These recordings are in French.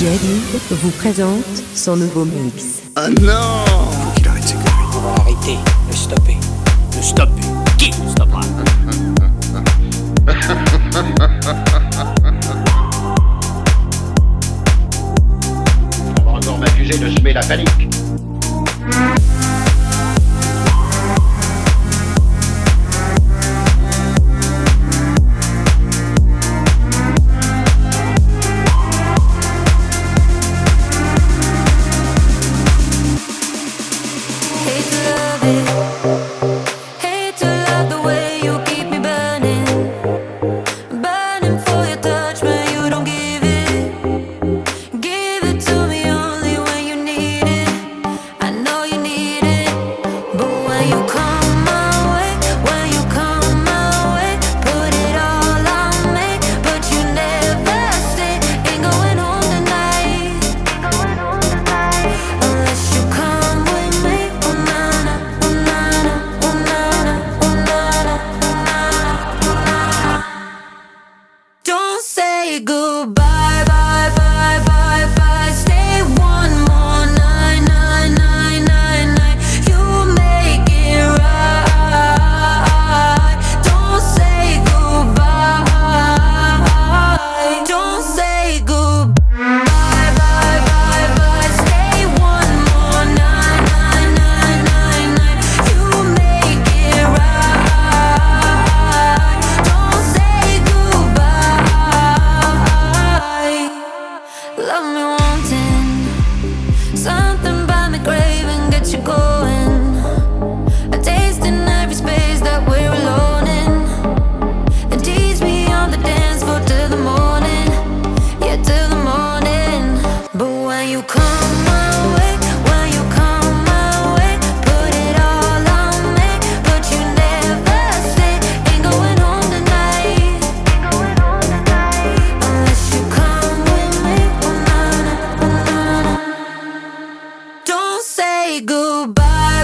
Yadid vous présente son nouveau mix. Oh non Faut qu'il arrête ses. On va l'arrêter, le stopper. Le stopper Qui le stoppera On va encore m'accuser de semer la panique. bye.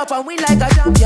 up and we like a jump.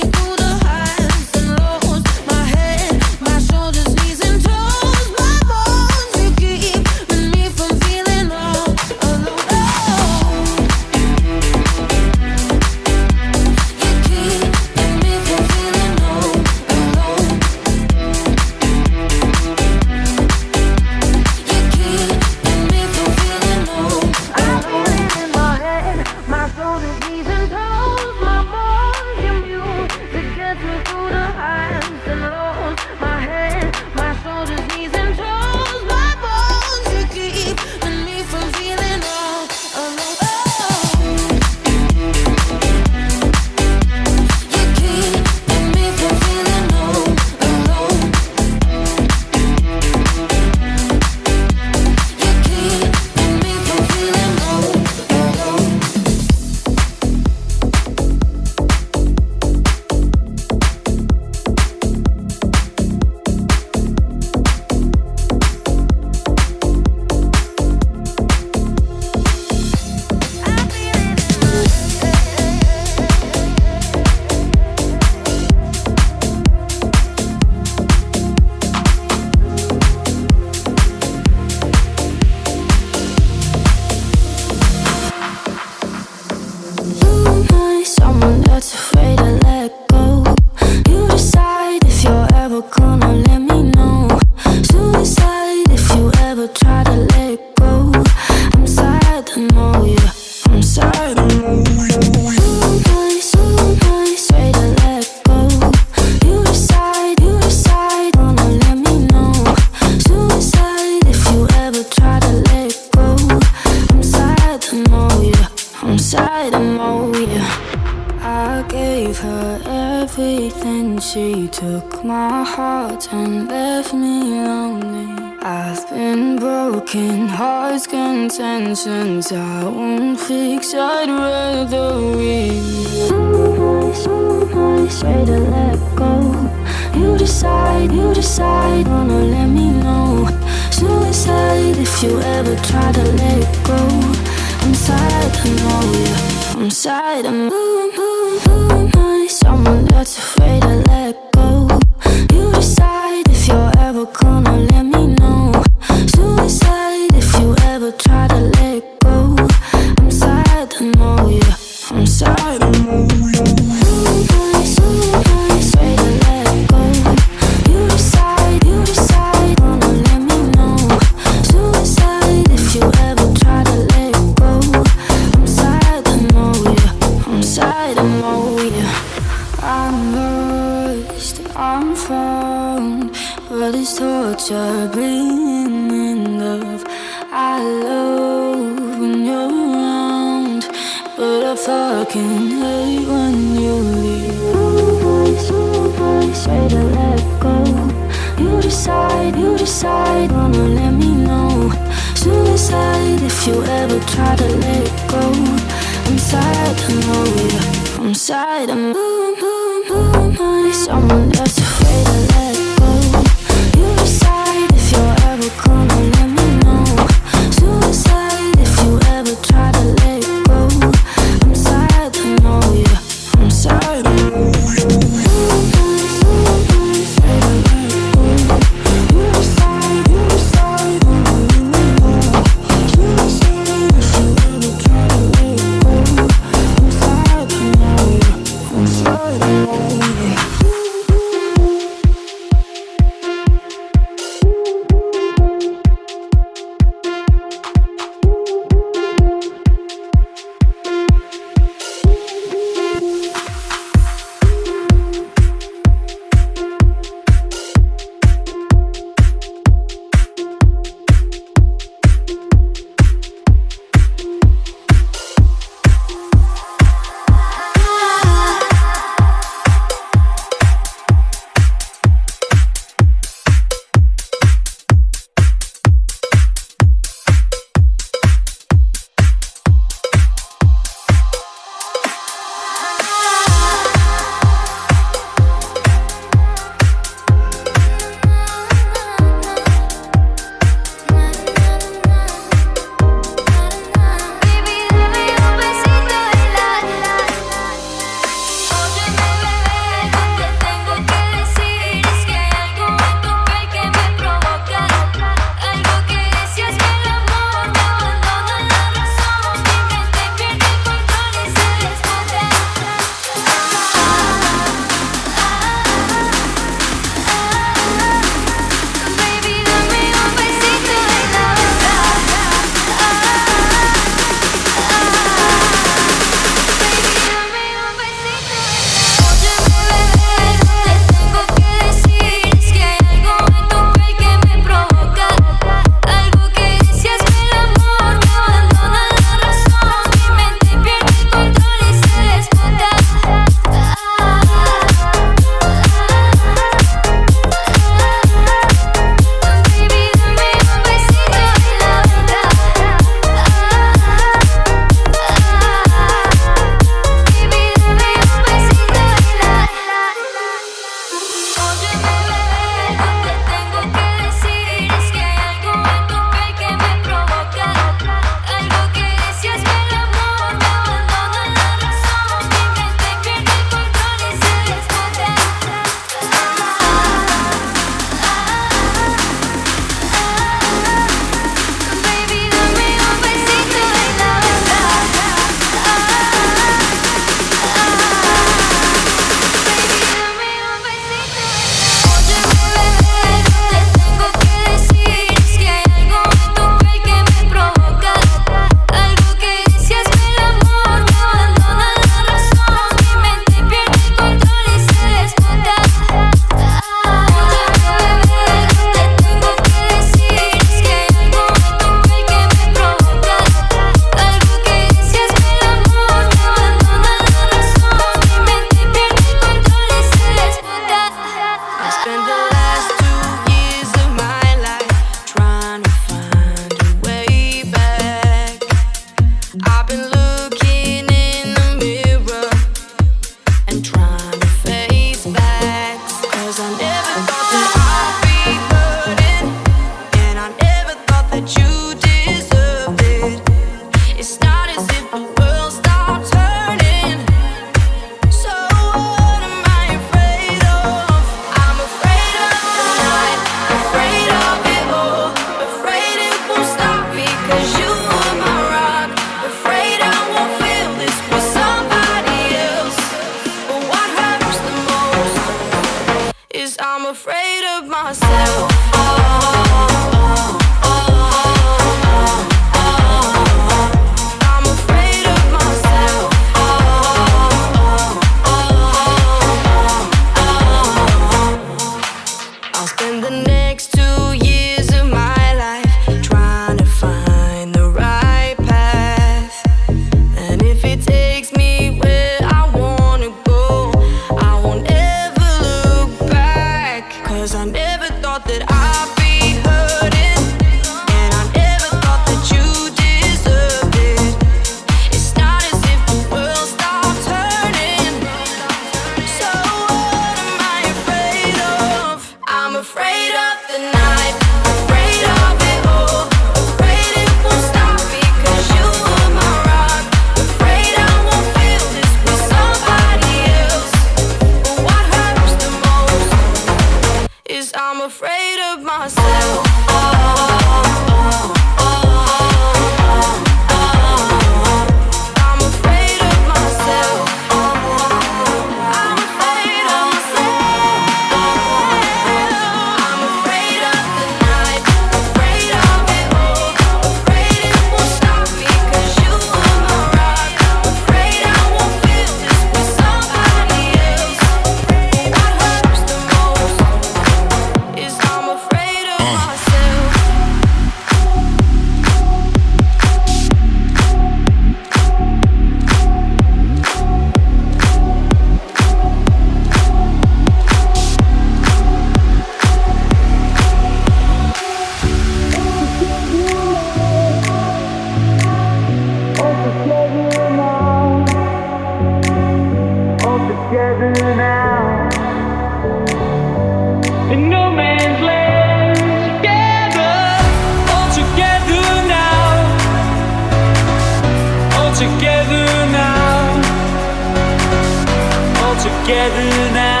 Together now.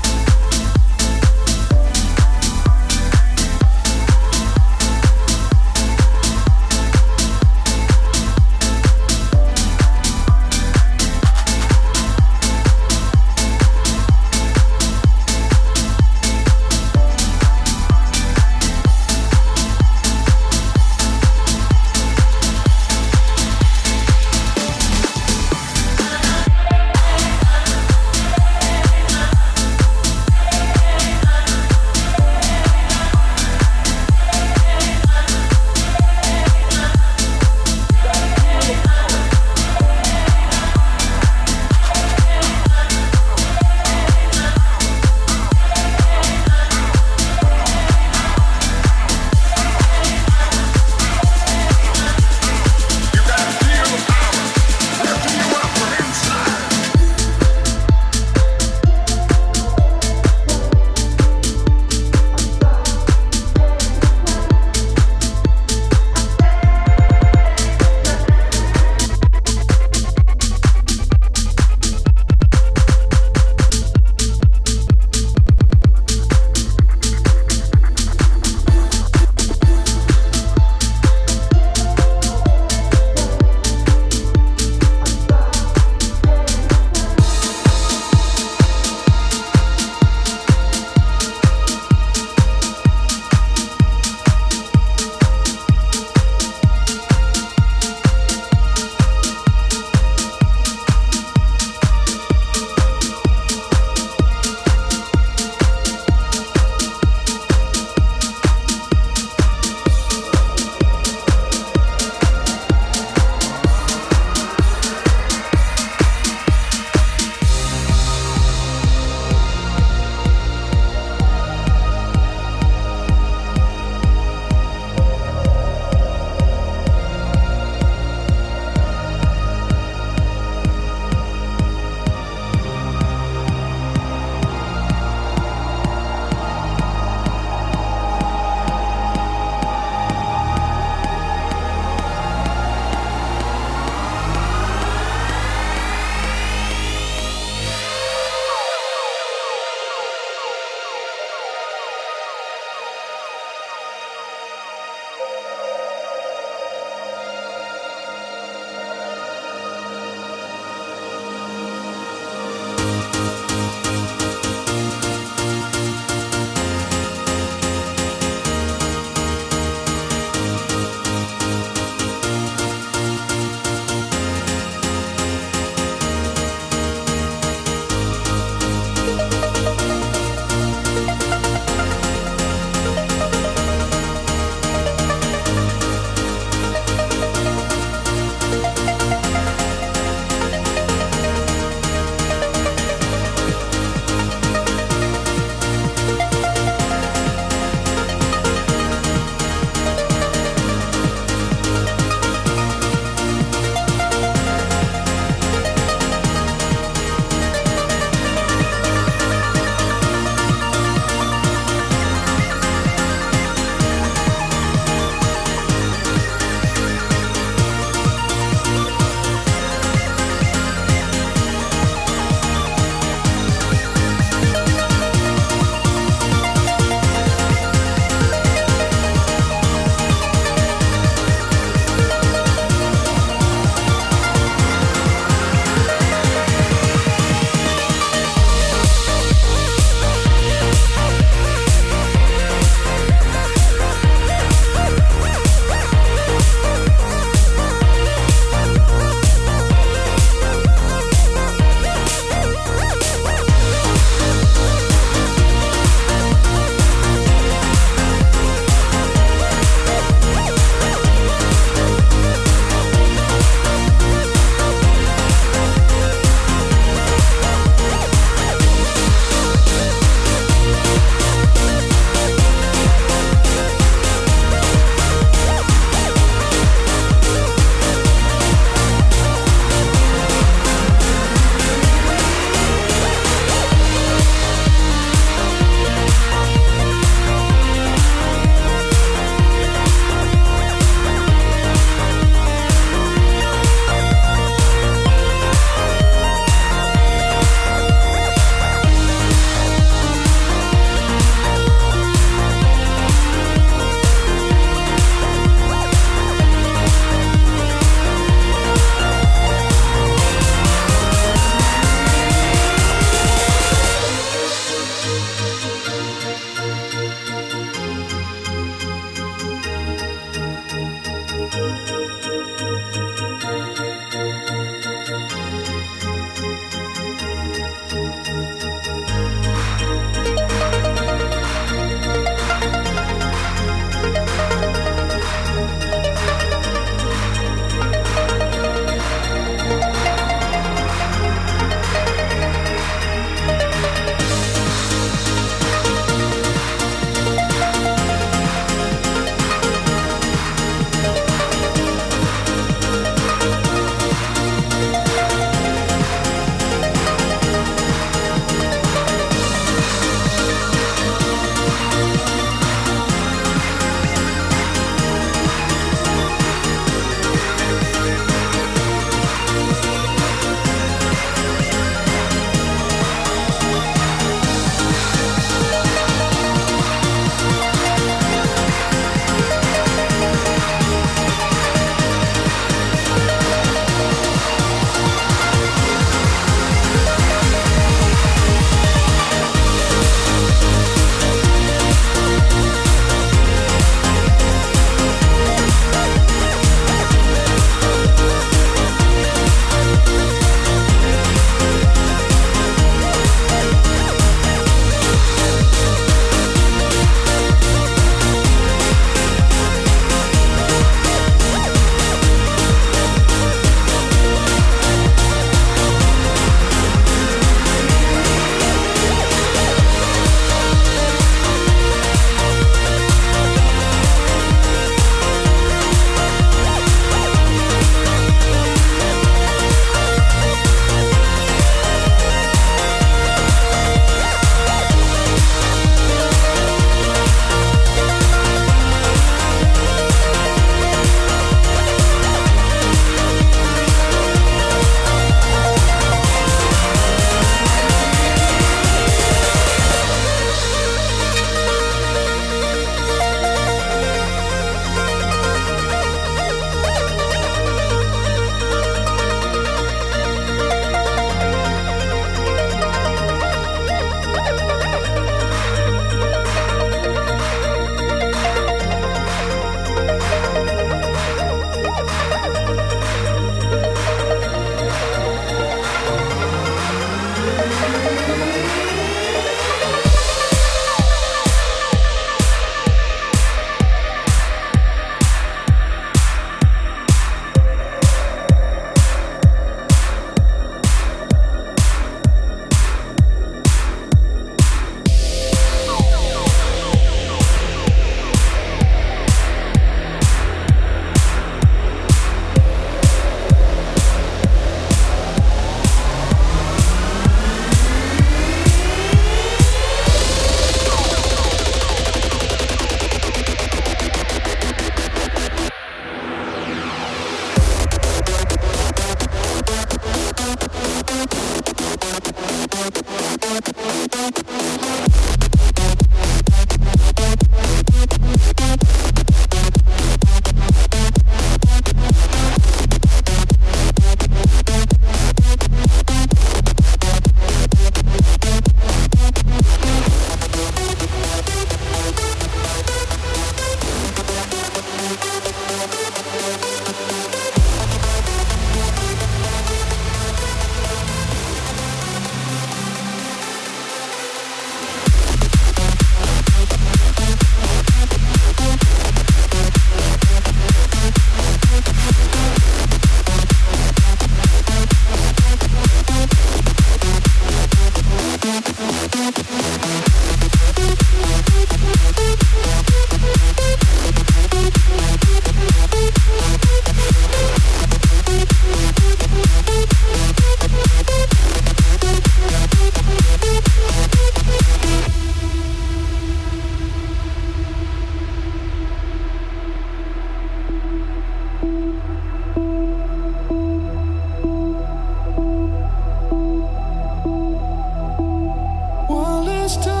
Vous êtes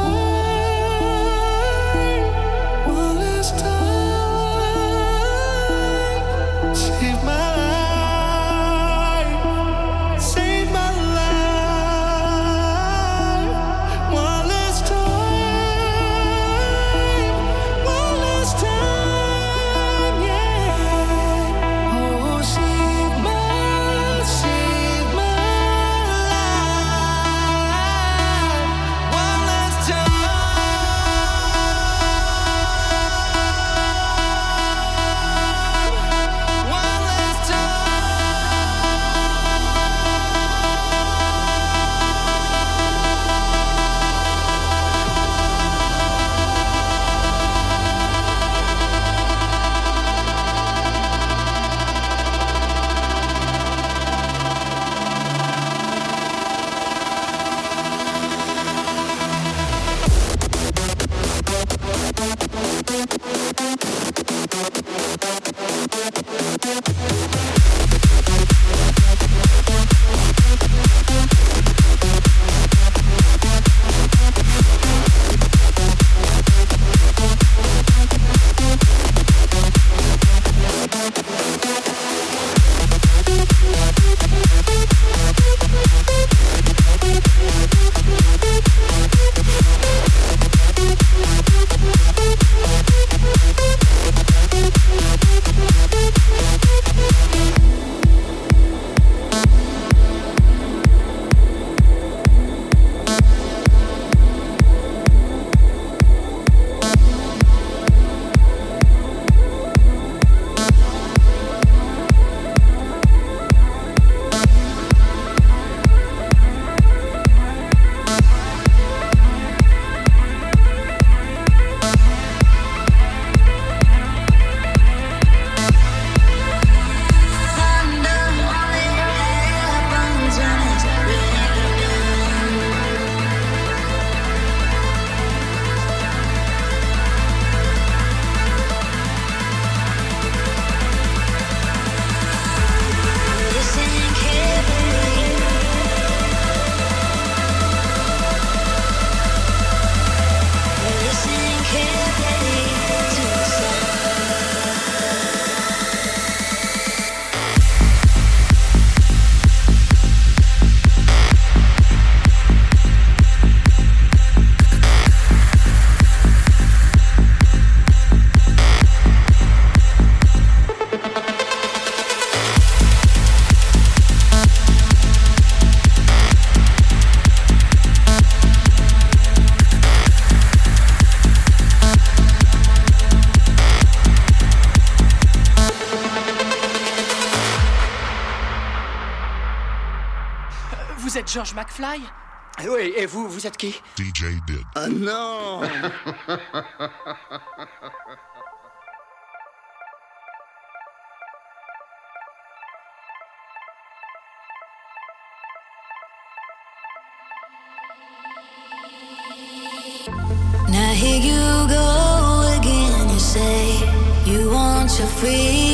George McFly Oui, et vous, vous êtes qui DJ Did. Ah non Now here you go again. You say you want your freedom.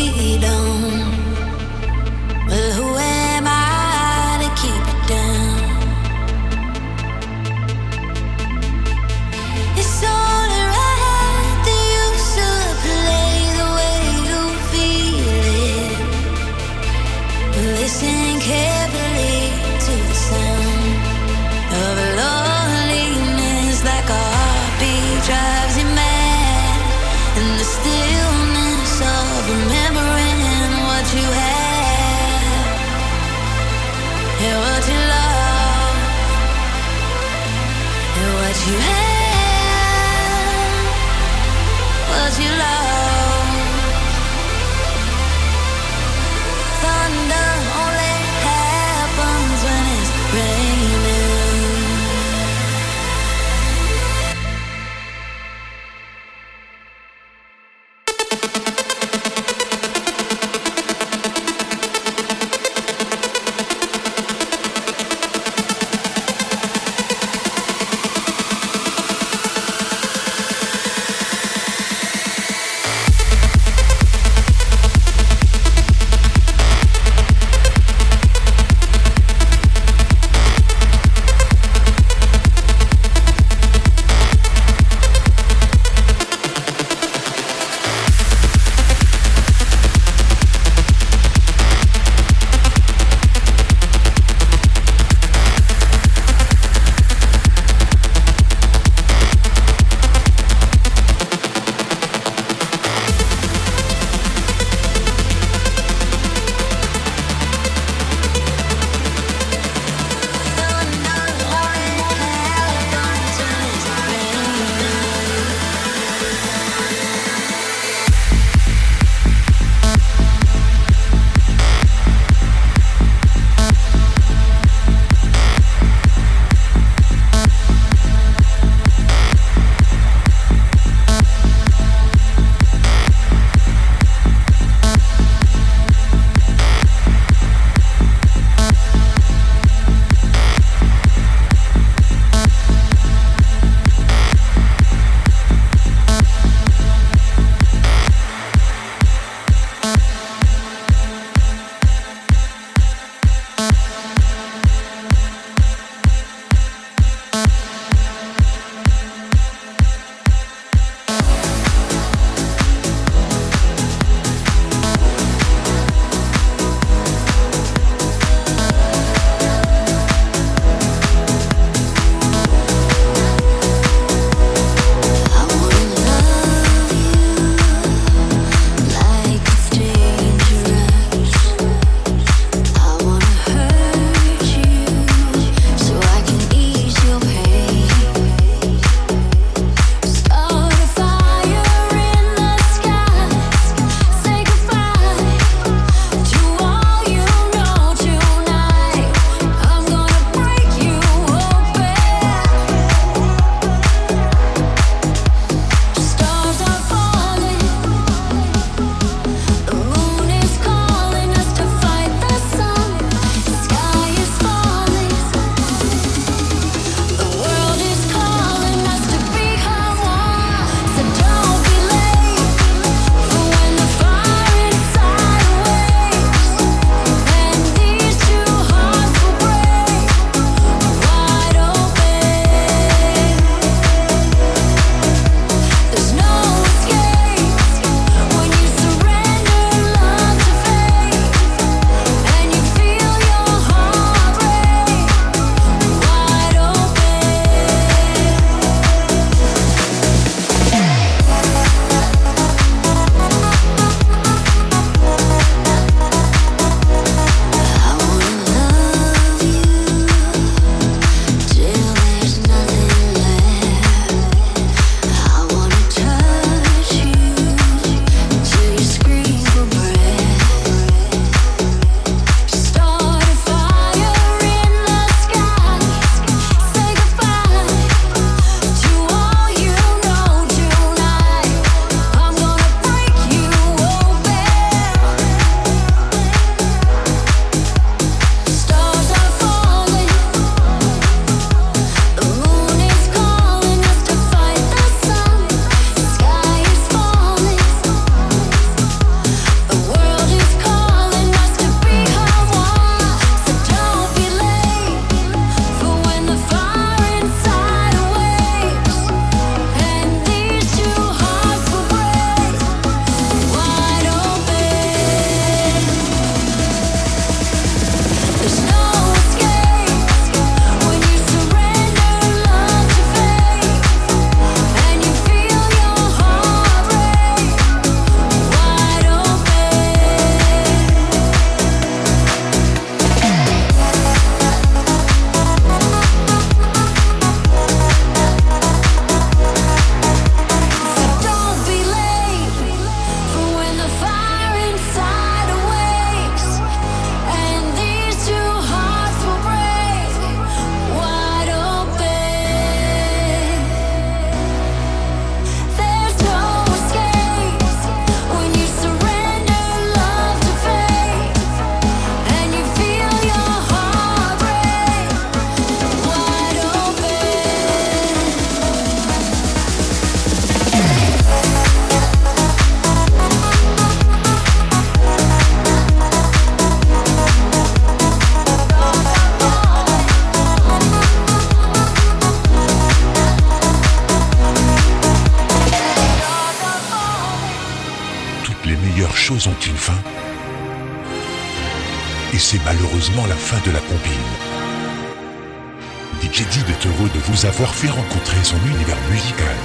avoir fait rencontrer son univers musical.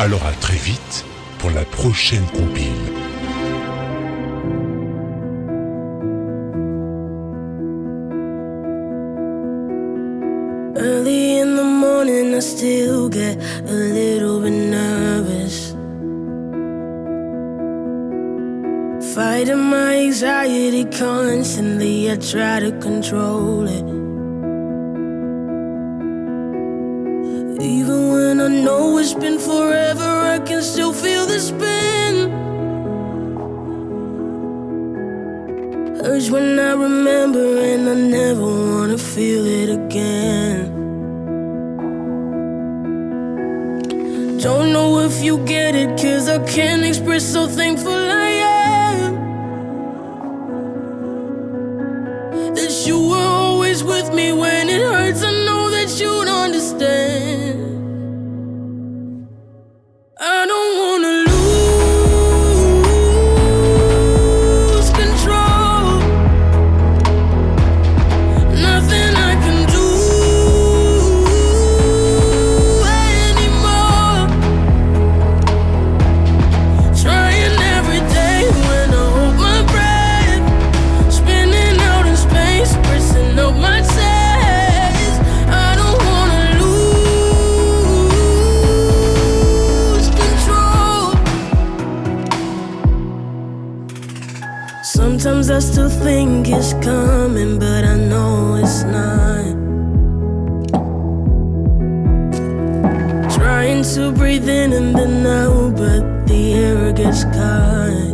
Alors à très vite pour la prochaine compile. Early in the morning, I still get a little bit nervous. Fighting my anxiety constantly, I try to control it. Sometimes I still think it's coming, but I know it's not. Trying to breathe in and then out, but the air gets caught.